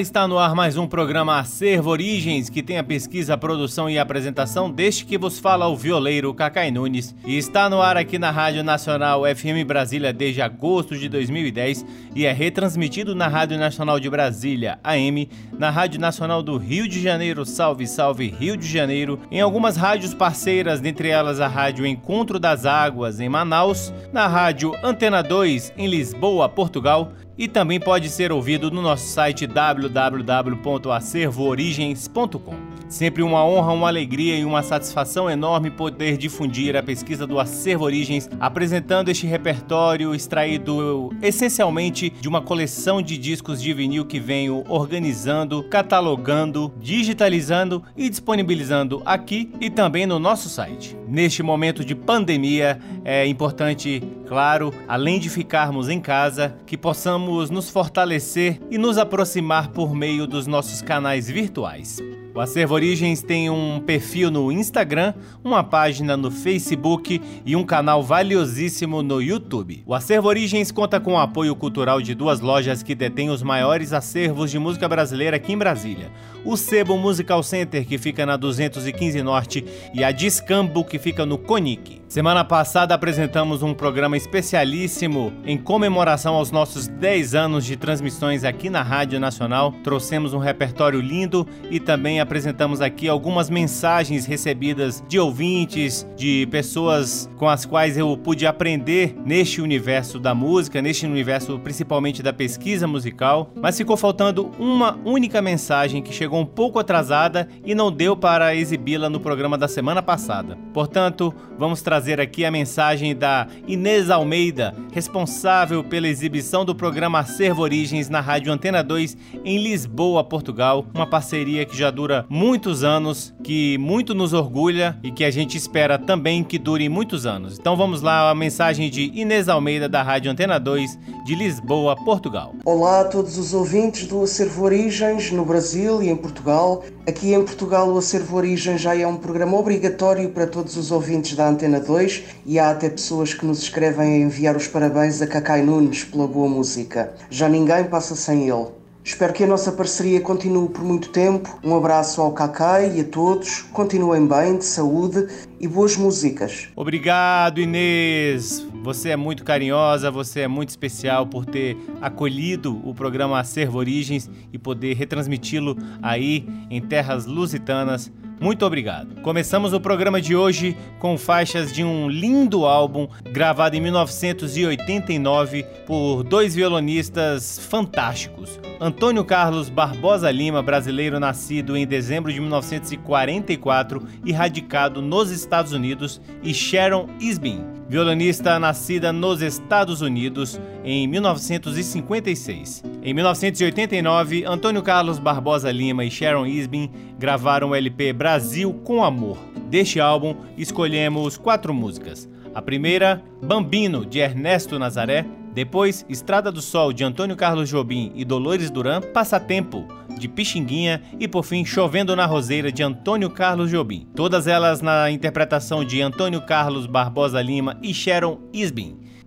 Está no ar mais um programa Acervo Origens, que tem a pesquisa, produção e apresentação deste que vos fala o violeiro Cacai Nunes. E está no ar aqui na Rádio Nacional FM Brasília desde agosto de 2010 e é retransmitido na Rádio Nacional de Brasília, AM, na Rádio Nacional do Rio de Janeiro, Salve Salve Rio de Janeiro, em algumas rádios parceiras, dentre elas a Rádio Encontro das Águas em Manaus, na Rádio Antena 2 em Lisboa, Portugal e também pode ser ouvido no nosso site www.acervoorigens.com. Sempre uma honra, uma alegria e uma satisfação enorme poder difundir a pesquisa do Acervo Origens, apresentando este repertório extraído essencialmente de uma coleção de discos de vinil que venho organizando, catalogando, digitalizando e disponibilizando aqui e também no nosso site. Neste momento de pandemia, é importante, claro, além de ficarmos em casa, que possamos nos fortalecer e nos aproximar por meio dos nossos canais virtuais. O Acervo Origens tem um perfil no Instagram, uma página no Facebook e um canal valiosíssimo no YouTube. O Acervo Origens conta com o apoio cultural de duas lojas que detêm os maiores acervos de música brasileira aqui em Brasília. O Sebo Musical Center, que fica na 215 Norte, e a Discambo, que fica no Conic. Semana passada apresentamos um programa especialíssimo em comemoração aos nossos 10 anos de transmissões aqui na Rádio Nacional. Trouxemos um repertório lindo e também apresentamos aqui algumas mensagens recebidas de ouvintes, de pessoas com as quais eu pude aprender neste universo da música, neste universo principalmente da pesquisa musical. Mas ficou faltando uma única mensagem que chegou um pouco atrasada e não deu para exibi-la no programa da semana passada. Portanto, vamos trazer trazer aqui a mensagem da Inês Almeida, responsável pela exibição do programa Acervo Origens na Rádio Antena 2 em Lisboa, Portugal. Uma parceria que já dura muitos anos, que muito nos orgulha e que a gente espera também que dure muitos anos. Então vamos lá, a mensagem de Inês Almeida da Rádio Antena 2 de Lisboa, Portugal. Olá a todos os ouvintes do Acervo Origens no Brasil e em Portugal. Aqui em Portugal o Acervo Origens já é um programa obrigatório para todos os ouvintes da Antena 2 e há até pessoas que nos escrevem a enviar os parabéns a Cacai Nunes pela boa música. Já ninguém passa sem ele. Espero que a nossa parceria continue por muito tempo. Um abraço ao Cacai e a todos. Continuem bem, de saúde e boas músicas. Obrigado, Inês. Você é muito carinhosa, você é muito especial por ter acolhido o programa Acervo Origens e poder retransmiti-lo aí em terras lusitanas muito obrigado. Começamos o programa de hoje com faixas de um lindo álbum gravado em 1989 por dois violonistas fantásticos. Antônio Carlos Barbosa Lima, brasileiro nascido em dezembro de 1944 e radicado nos Estados Unidos, e Sharon Isbin, violonista nascida nos Estados Unidos em 1956. Em 1989, Antônio Carlos Barbosa Lima e Sharon Isbin gravaram o LP Brasil com Amor. Deste álbum, escolhemos quatro músicas. A primeira, Bambino, de Ernesto Nazaré. Depois, Estrada do Sol, de Antônio Carlos Jobim e Dolores Duran. Passatempo, de Pixinguinha. E por fim, Chovendo na Roseira, de Antônio Carlos Jobim. Todas elas na interpretação de Antônio Carlos Barbosa Lima e Sharon Isbin.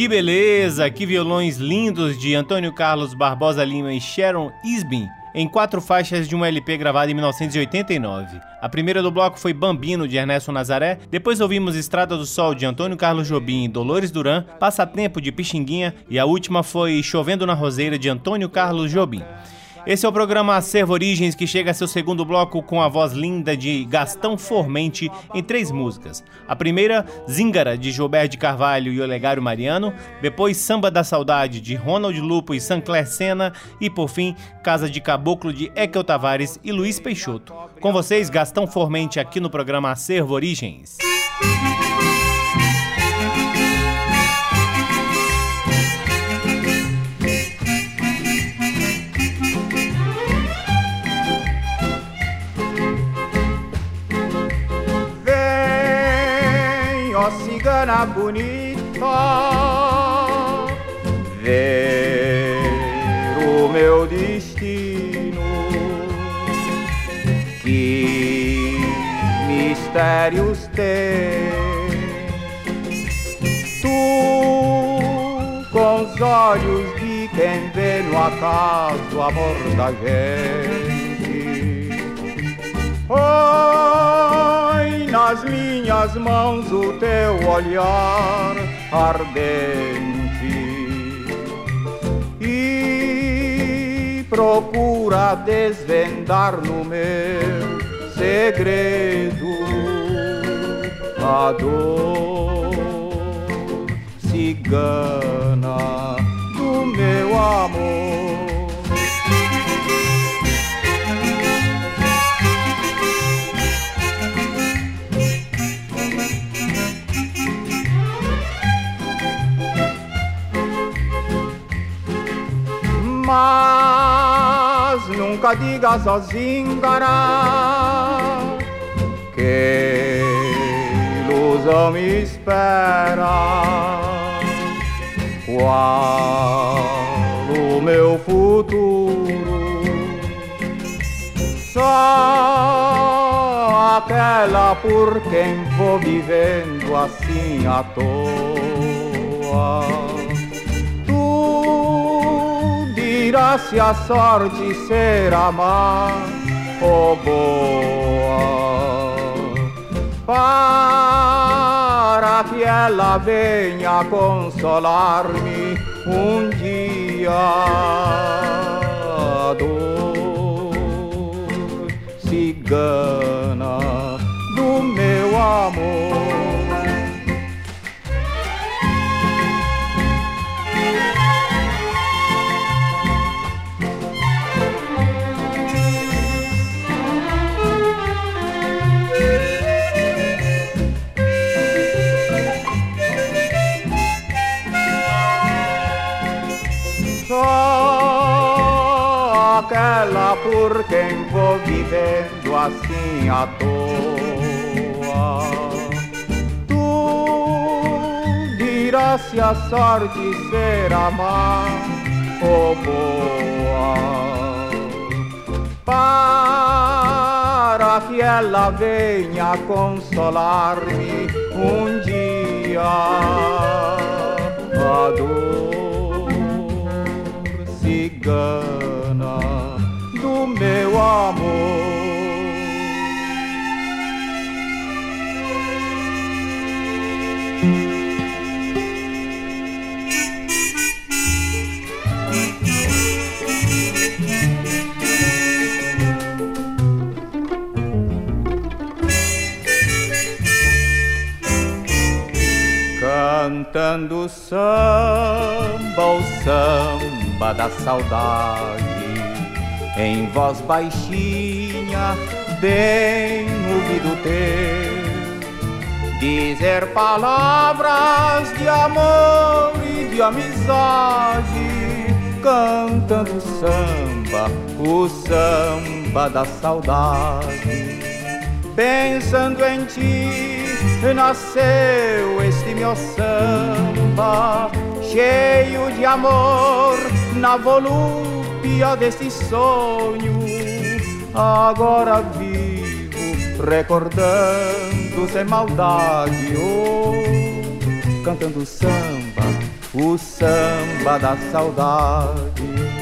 Que beleza, que violões lindos de Antônio Carlos Barbosa Lima e Sharon Isbin em quatro faixas de um LP gravado em 1989. A primeira do bloco foi Bambino, de Ernesto Nazaré, depois ouvimos Estrada do Sol, de Antônio Carlos Jobim e Dolores Duran, Passatempo, de Pixinguinha, e a última foi Chovendo na Roseira, de Antônio Carlos Jobim. Esse é o programa Acervo Origens que chega a seu segundo bloco com a voz linda de Gastão Formente em três músicas. A primeira, Zingara, de Gilberto de Carvalho e Olegário Mariano. Depois, Samba da Saudade, de Ronald Lupo e Sancler Sena. E por fim, Casa de Caboclo, de Ekel Tavares e Luiz Peixoto. Com vocês, Gastão Formente aqui no programa Acervo Origens. Bonita ver o meu destino. Que mistérios tem tu com os olhos de quem vê no acaso o amor da gente nas minhas mãos o teu olhar ardente e procura desvendar no meu segredo a dor cigana do meu amor. Mas nunca diga sozinho, que ilusão me espera. Qual o meu futuro? Só aquela por quem vou vivendo assim à toa dirá se a sorte será má ou boa. Para que ela venha consolar-me um dia. Dor cigana do meu amor. Aquela por quem vou vivendo assim à toa. Tu dirás se a sorte será má ou boa. Para que ela venha consolar-me um dia. A dor cigana meu amor. Cantando samba, o samba da saudade em voz baixinha, bem ouvido teu, dizer palavras de amor e de amizade, cantando samba, o samba da saudade. Pensando em ti, nasceu este meu samba, cheio de amor, na volúpia utopia desse sonho. Agora vivo recordando sem maldade, oh, cantando samba, o samba da saudade.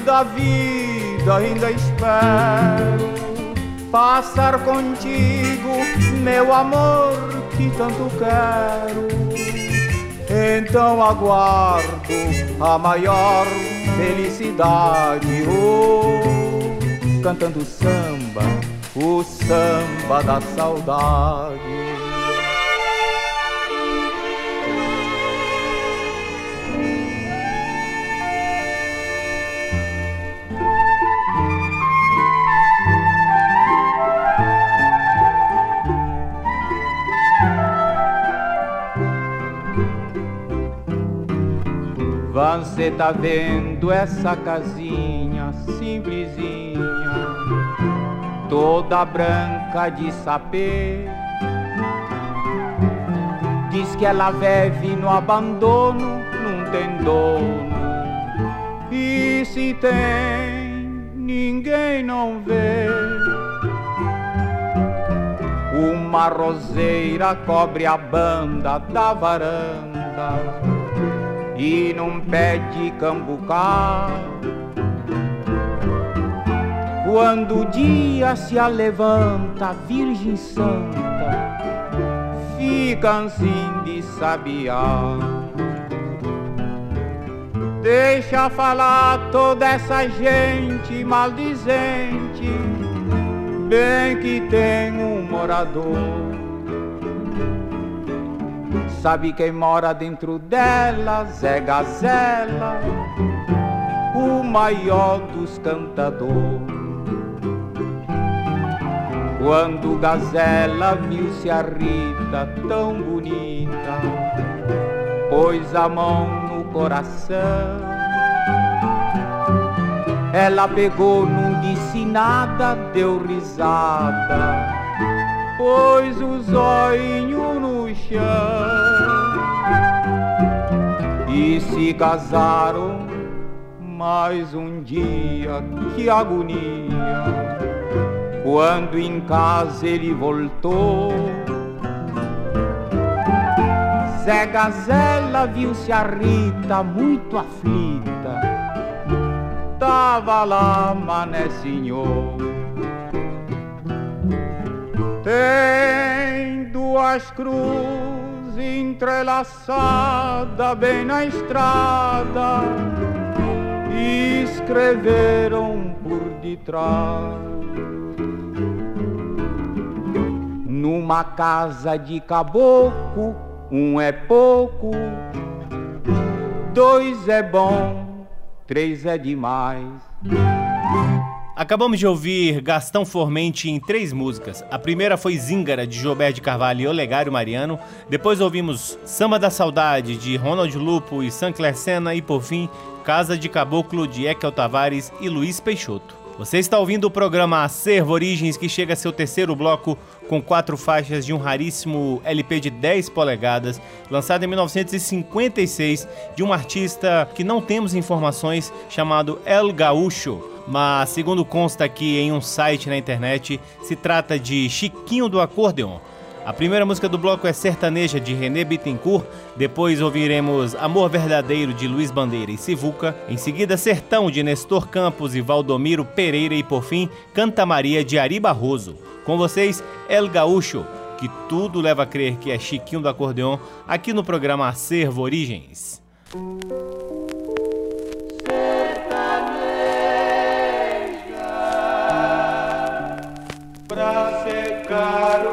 Da vida ainda espero passar contigo, meu amor, que tanto quero. Então aguardo a maior felicidade, oh, cantando samba, o samba da saudade. Você tá vendo essa casinha simplesinha, toda branca de sapê. Diz que ela vive no abandono, não tem dono. E se tem, ninguém não vê. Uma roseira cobre a banda da varanda e num pé de cambucá. Quando o dia se alevanta, Virgem Santa, fica assim de sabiá. Deixa falar toda essa gente maldizente, bem que tem um morador Sabe quem mora dentro dela? Zé Gazela, o maior dos cantadores. Quando Gazela viu-se a Rita tão bonita, pôs a mão no coração. Ela pegou, não disse nada, deu risada, pôs os olhinhos no chão e se casaram mais um dia, que agonia, quando em casa ele voltou. Zé Gazela viu-se a Rita muito aflita, tava lá, mané senhor. Tem duas cruzes entrelaçada bem na estrada e escreveram por detrás. Numa casa de caboclo, um é pouco, dois é bom, três é demais. Acabamos de ouvir Gastão Formente em três músicas. A primeira foi Zíngara, de Gilberto de Carvalho e Olegário Mariano. Depois ouvimos Samba da Saudade, de Ronald Lupo e Sancler Senna. E por fim, Casa de Caboclo, de Ekel Tavares e Luiz Peixoto. Você está ouvindo o programa Acervo Origens, que chega a seu terceiro bloco com quatro faixas de um raríssimo LP de 10 polegadas, lançado em 1956, de um artista que não temos informações, chamado El Gaúcho mas segundo consta aqui em um site na internet, se trata de Chiquinho do Acordeon. A primeira música do bloco é Sertaneja de René Bittencourt, depois ouviremos Amor Verdadeiro de Luiz Bandeira e Sivuca, em seguida Sertão de Nestor Campos e Valdomiro Pereira e por fim Canta Maria de Ari Barroso. Com vocês, El Gaúcho, que tudo leva a crer que é Chiquinho do Acordeon, aqui no programa Acervo Origens. Sertaneja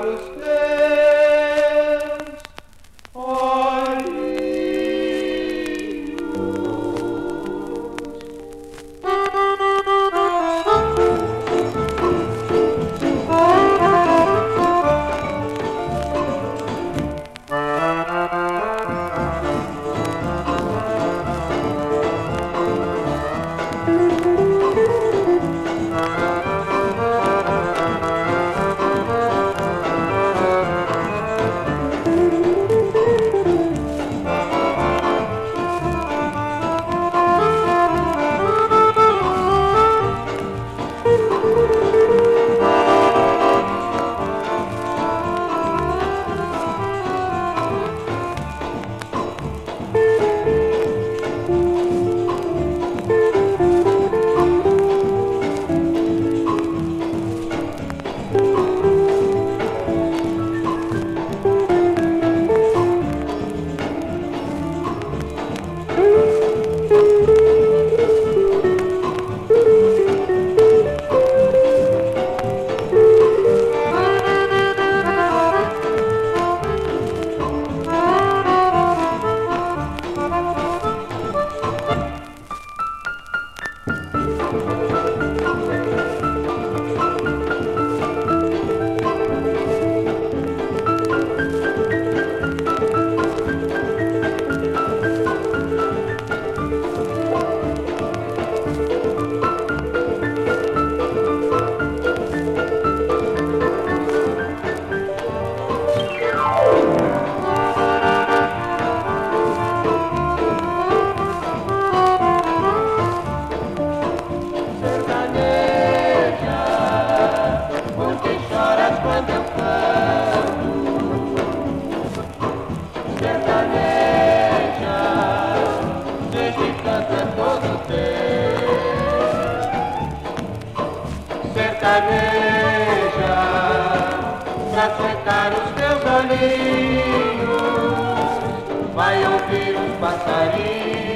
Pra secar os teus olhinhos Vai ouvir os passarinhos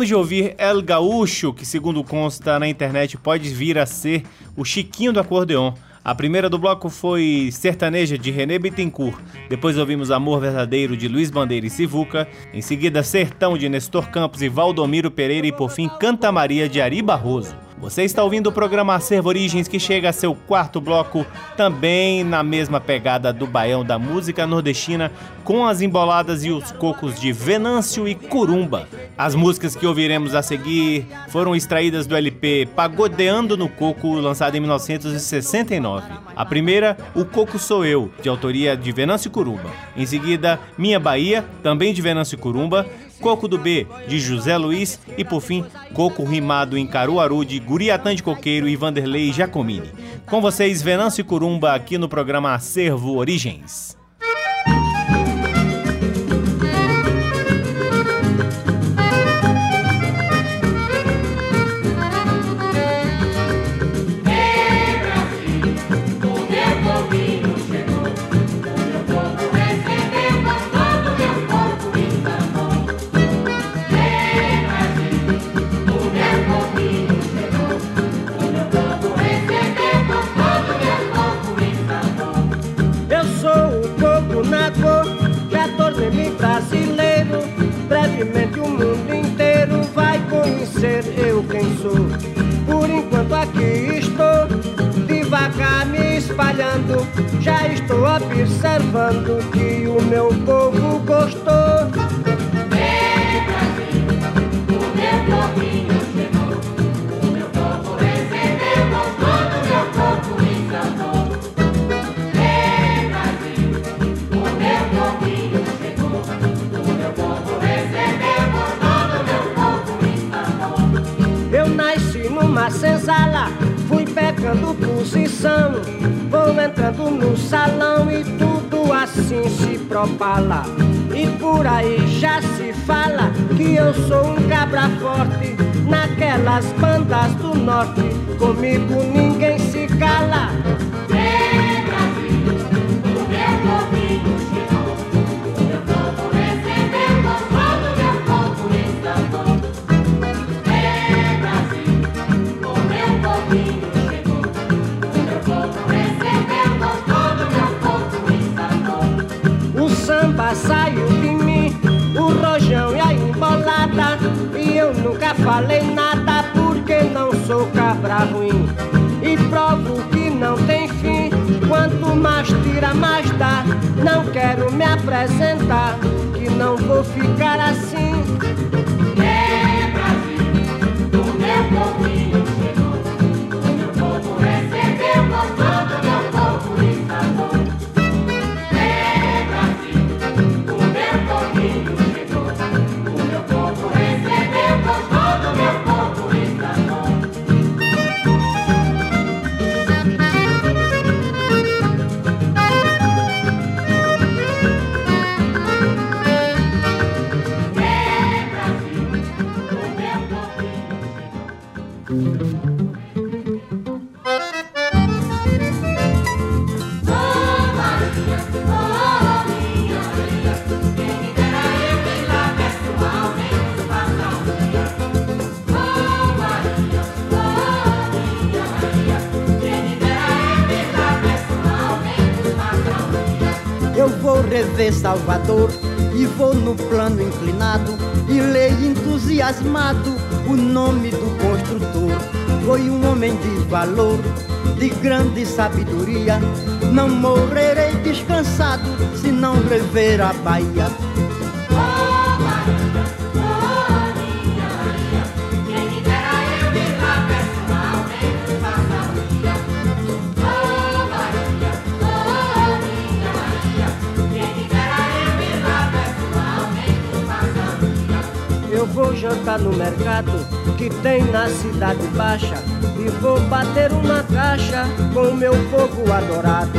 Acabamos de ouvir El Gaúcho, que segundo consta na internet pode vir a ser o Chiquinho do acordeon. A primeira do bloco foi Sertaneja de René Bittencourt. Depois ouvimos Amor Verdadeiro de Luiz Bandeira e Sivuca. Em seguida, Sertão de Nestor Campos e Valdomiro Pereira. E por fim, Canta Maria de Ari Barroso. Você está ouvindo o programa Acervo Origens, que chega a seu quarto bloco, também na mesma pegada do baião da música nordestina, com as emboladas e os cocos de Venâncio e Curumba. As músicas que ouviremos a seguir foram extraídas do LP Pagodeando no Coco, lançado em 1969. A primeira, O Coco Sou Eu, de autoria de Venâncio Curumba. Em seguida, Minha Bahia, também de Venâncio Curumba, Coco do B, de José Luiz e, por fim, Coco rimado em Caruaru, de Guriatã de Coqueiro e Vanderlei Giacomini. Com vocês, Venâncio Curumba, aqui no programa Acervo Origens. Não quero me apresentar, que não vou ficar assim. Salvador e vou no plano inclinado e leio entusiasmado o nome do construtor. Foi um homem de valor, de grande sabedoria. Não morrerei descansado se não rever a Bahia. Vou jantar no mercado que tem na cidade baixa e vou bater uma caixa com meu povo adorado.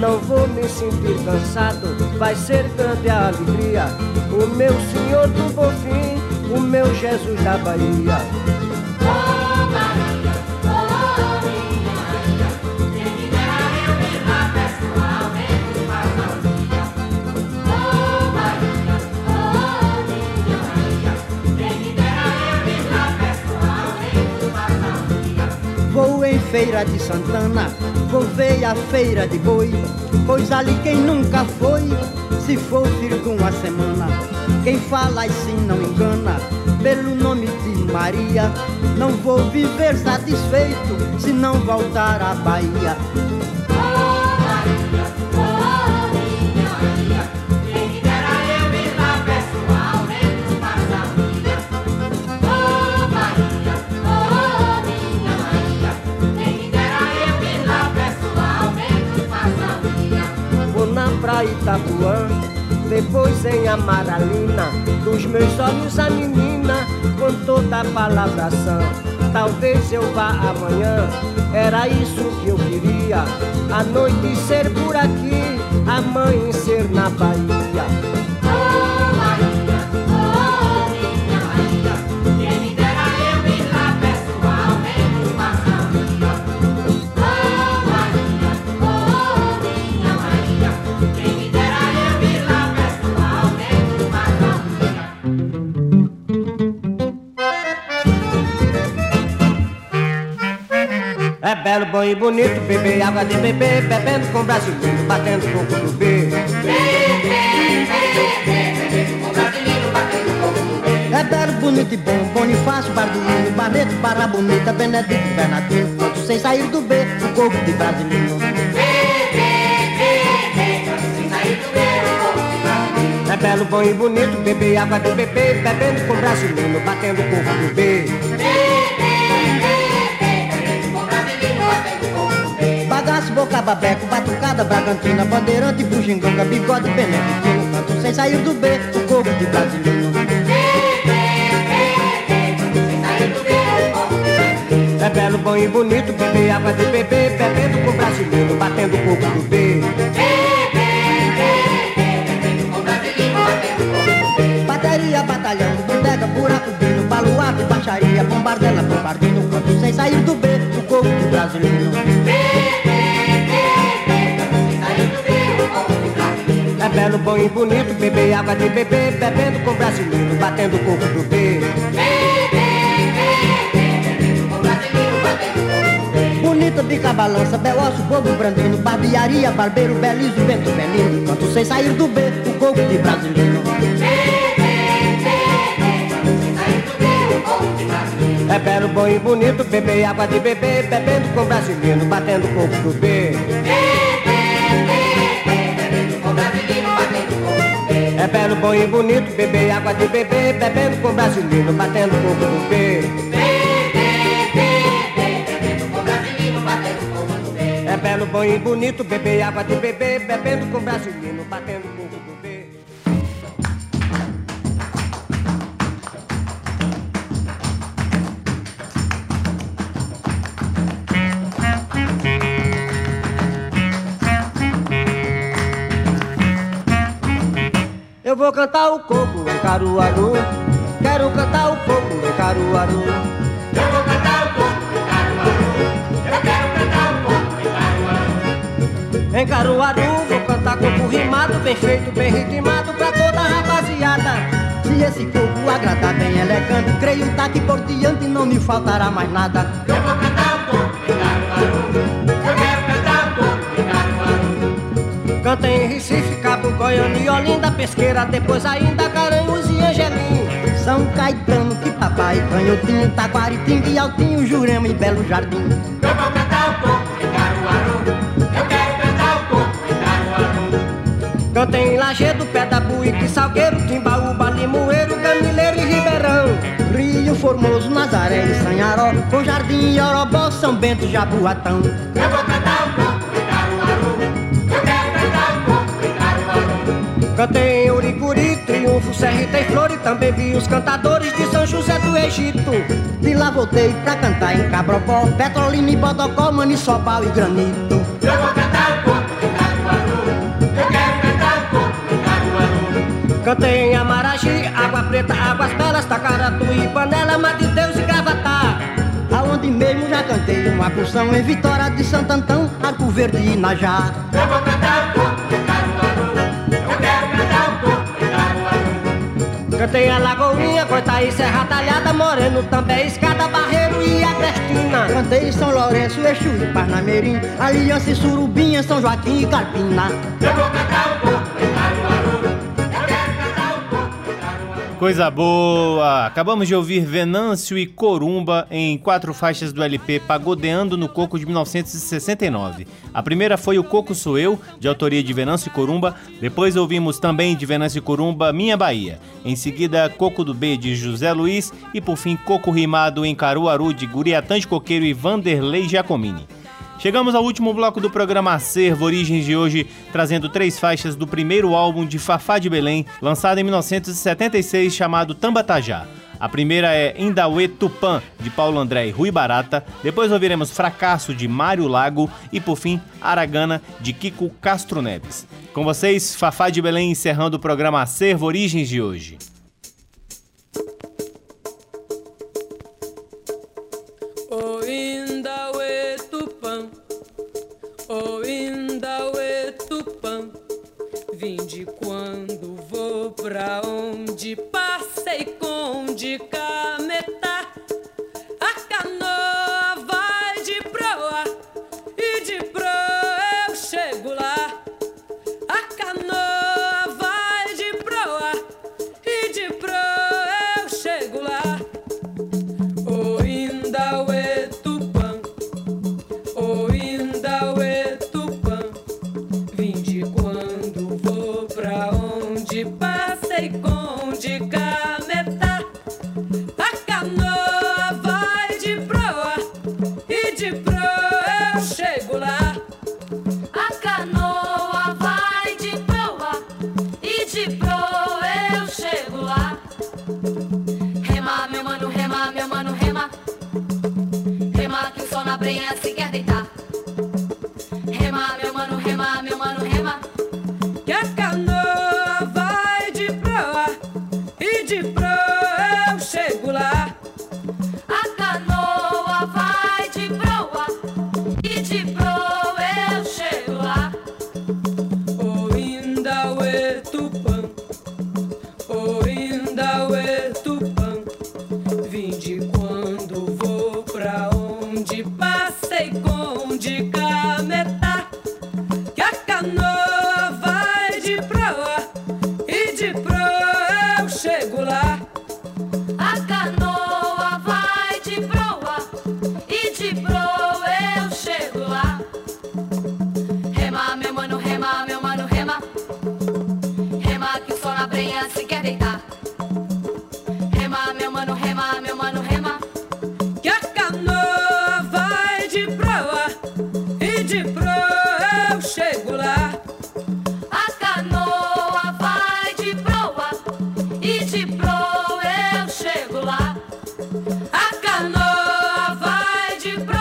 Não vou me sentir cansado, vai ser grande a alegria. O meu Senhor do Bofim, o meu Jesus da Bahia. Feira de Santana, vou ver a feira de boi, pois ali quem nunca foi, se for de uma semana, quem fala assim não engana, pelo nome de Maria, não vou viver satisfeito se não voltar à Bahia. Itapuã, depois em Amaralina, dos meus olhos a menina, com toda a palavração. Talvez eu vá amanhã, era isso que eu queria. A noite ser por aqui, amanhecer na Bahia. Belo, bom e bonito, beber água de bebê, bebendo com brasileiro, batendo coco do B. É belo, bonito e bom, Bonifácio, Barduino, Barreto, Barra Bonita, Benedito, Bernardino, quando sem sair do B, o coco de brasileiro. É belo, bom e bonito, beber água de bebê, bebendo com brasileiro, batendo coco do B. boca, babeco, batucada, bragantina, bandeirante, bugiganga, bigode, beneditino, canto sem sair do B, o coco de brasileiro. É belo, bom e bonito, beber água de bebê, bebendo com brasileiro, batendo coco do B. Bateria, batalhão, bodega, buraco, bino, baluarte, baixaria, bombardela, bombardino, canto sem sair do B, o coco de brasileiro. É belo, bom e bonito, beber água de bebê, bebendo com brasileiro, batendo coco do B. Bonita bica balança, belosso, bobo brandino, barbearia, barbeiro, belizo, vento belino, canto sem sair do B, o coco de brasileiro. É belo, bom e bonito, beber água de bebê, bebendo com brasileiro, batendo coco do B. belo, bom e bonito, beber água de bebê, bebendo com brasileiro, batendo coco do B. É belo, bom e bonito, beber água de bebê, bebendo com brasileiro, batendo vou cantar o coco em Caruaru. Quero cantar o coco em Caruaru. Eu vou cantar o coco em Caruaru. Eu quero cantar o coco em Caruaru. Em Caruaru vou cantar coco rimado, bem feito, bem ritmado pra toda a rapaziada. Se esse coco agradar bem elegante, creio tá que por diante não me faltará mais nada. Eu vou cantar o coco em Caruaru. Cantei em Recife, Cabo, Goiânia e Olinda, Pesqueira, depois ainda Caranhos e Angelim. São Caetano, que papai, Canhotinho, Taquaritinga e Altinho, Jurema e Belo Jardim. Eu vou cantar o coco em Caruaru. Eu quero cantar o coco em Caruaru. Cantei em Lagedo, Pedabuíque, Salgueiro, Timbaúba, Limoeiro, Gamileiro e Ribeirão. Rio Formoso, Nazaré e Sanharó, com Jardim e Orobó, São Bento, Jaboatão. Eu vou cantar o coco Cantei em Uricuri, Triunfo, Serrita e Flor e também vi os cantadores de São José do Egito. De lá voltei pra cantar em Cabrobó, Petrolina e Bodocó, Maniçobal e Granito. Eu vou cantar o coco em Caruaru. Eu quero cantar o coco em Caruaru. Cantei em Amaragi, Água Preta, Águas Belas, Tacaratu e Panela, de Deus e Gravatá. Aonde mesmo já cantei uma porção em Vitória de Santo Antão, Arco Verde e Najá. Eu vou cantar o Cantei a Lagoinha, Coitaí, Serra Talhada, Moreno, também, Escada, Barreiro e Agrestina. Cantei São Lourenço, Exu e Parnamirim, Aliança e Surubinha, São Joaquim e Carpina. Eu vou cantar um Coisa boa! Acabamos de ouvir Venâncio e Corumba em quatro faixas do LP Pagodeando no Coco de 1969. A primeira foi O Coco Sou Eu, de autoria de Venâncio e Corumba. Depois ouvimos também de Venâncio e Corumba Minha Bahia. Em seguida, Coco do B, de José Luiz. E por fim, Coco Rimado em Caruaru, de Guriatã de Coqueiro e Vanderlei Giacomini. Chegamos ao último bloco do programa Acervo Origens de hoje, trazendo três faixas do primeiro álbum de Fafá de Belém, lançado em 1976, chamado Tambatajá. A primeira é Indauê Tupã, de Paulo André e Rui Barata. Depois ouviremos Fracasso, de Mário Lago. E por fim, Aragana, de Kiko Castro Neves. Com vocês, Fafá de Belém encerrando o programa Acervo Origens de hoje. Vim de quando vou pra onde passei com de cametá. Vai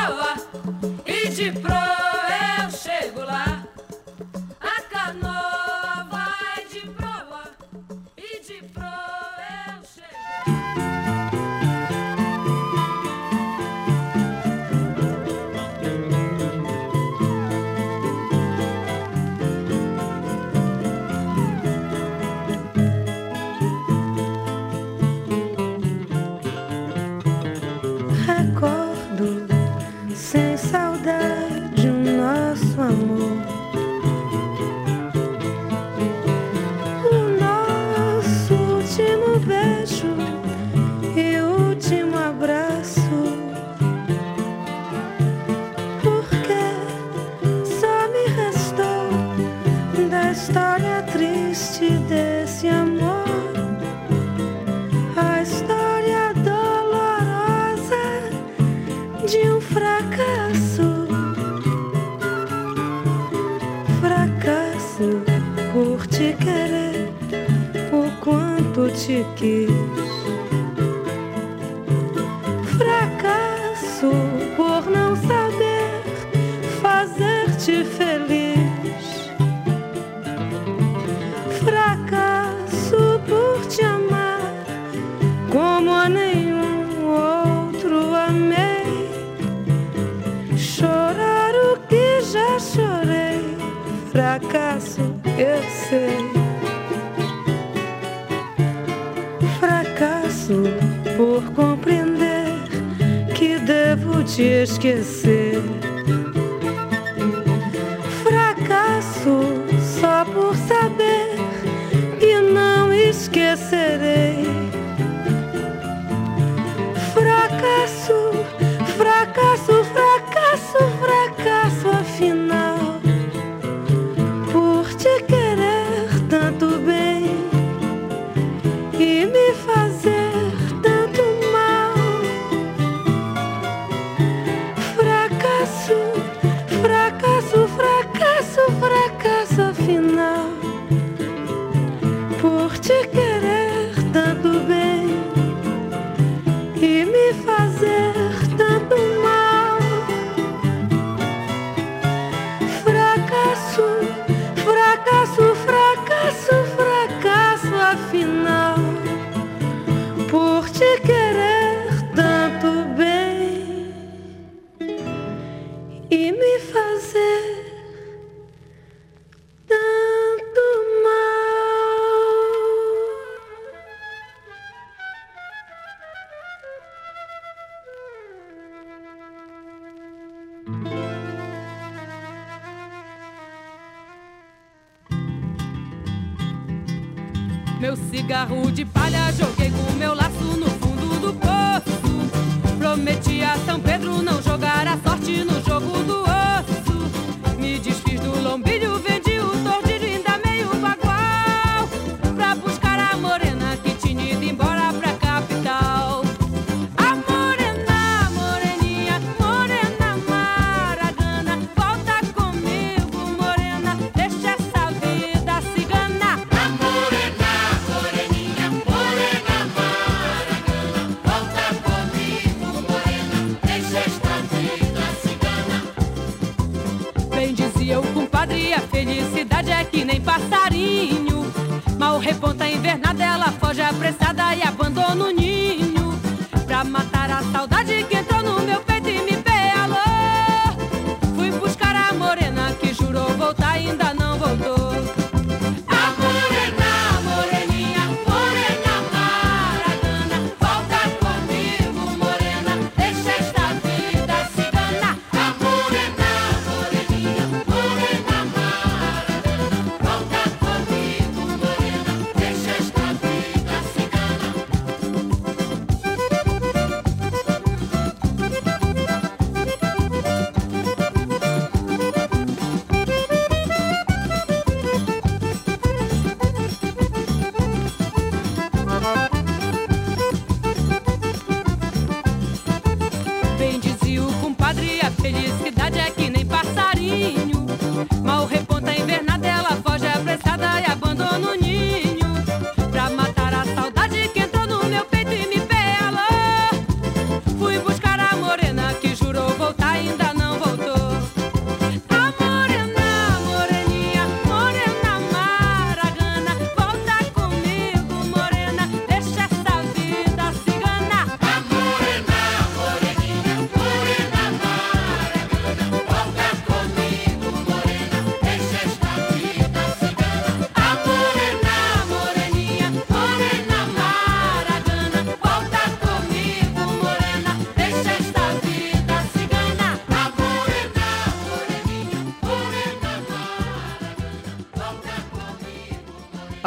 seré.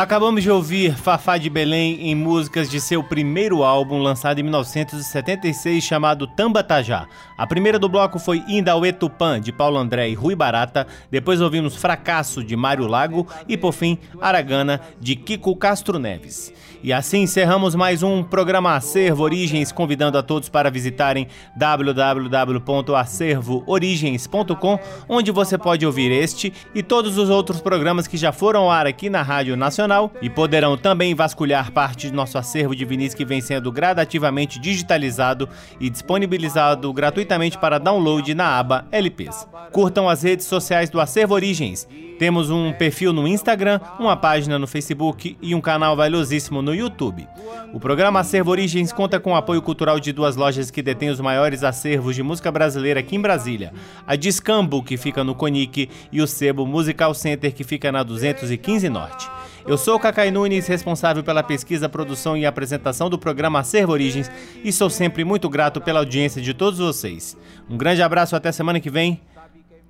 Acabamos de ouvir Fafá de Belém em músicas de seu primeiro álbum, lançado em 1976, chamado Tambatajá. A primeira do bloco foi Indauê Tupã, de Paulo André e Rui Barata. Depois ouvimos Fracasso, de Mário Lago. E, por fim, Aragana, de Kiko Castro Neves. E assim encerramos mais um programa Acervo Origens, convidando a todos para visitarem www.acervoorigens.com, onde você pode ouvir este e todos os outros programas que já foram ao ar aqui na Rádio Nacional e poderão também vasculhar parte do nosso acervo de vinis que vem sendo gradativamente digitalizado e disponibilizado gratuitamente para download na aba LPs. Curtam as redes sociais do Acervo Origens temos um perfil no Instagram, uma página no Facebook e um canal valiosíssimo no YouTube. O programa Acervo Origens conta com o apoio cultural de duas lojas que detêm os maiores acervos de música brasileira aqui em Brasília: a Discambo, que fica no Conic, e o Sebo Musical Center, que fica na 215 Norte. Eu sou o Cacai Nunes, responsável pela pesquisa, produção e apresentação do programa Acervo Origens e sou sempre muito grato pela audiência de todos vocês. Um grande abraço até semana que vem.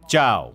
Tchau.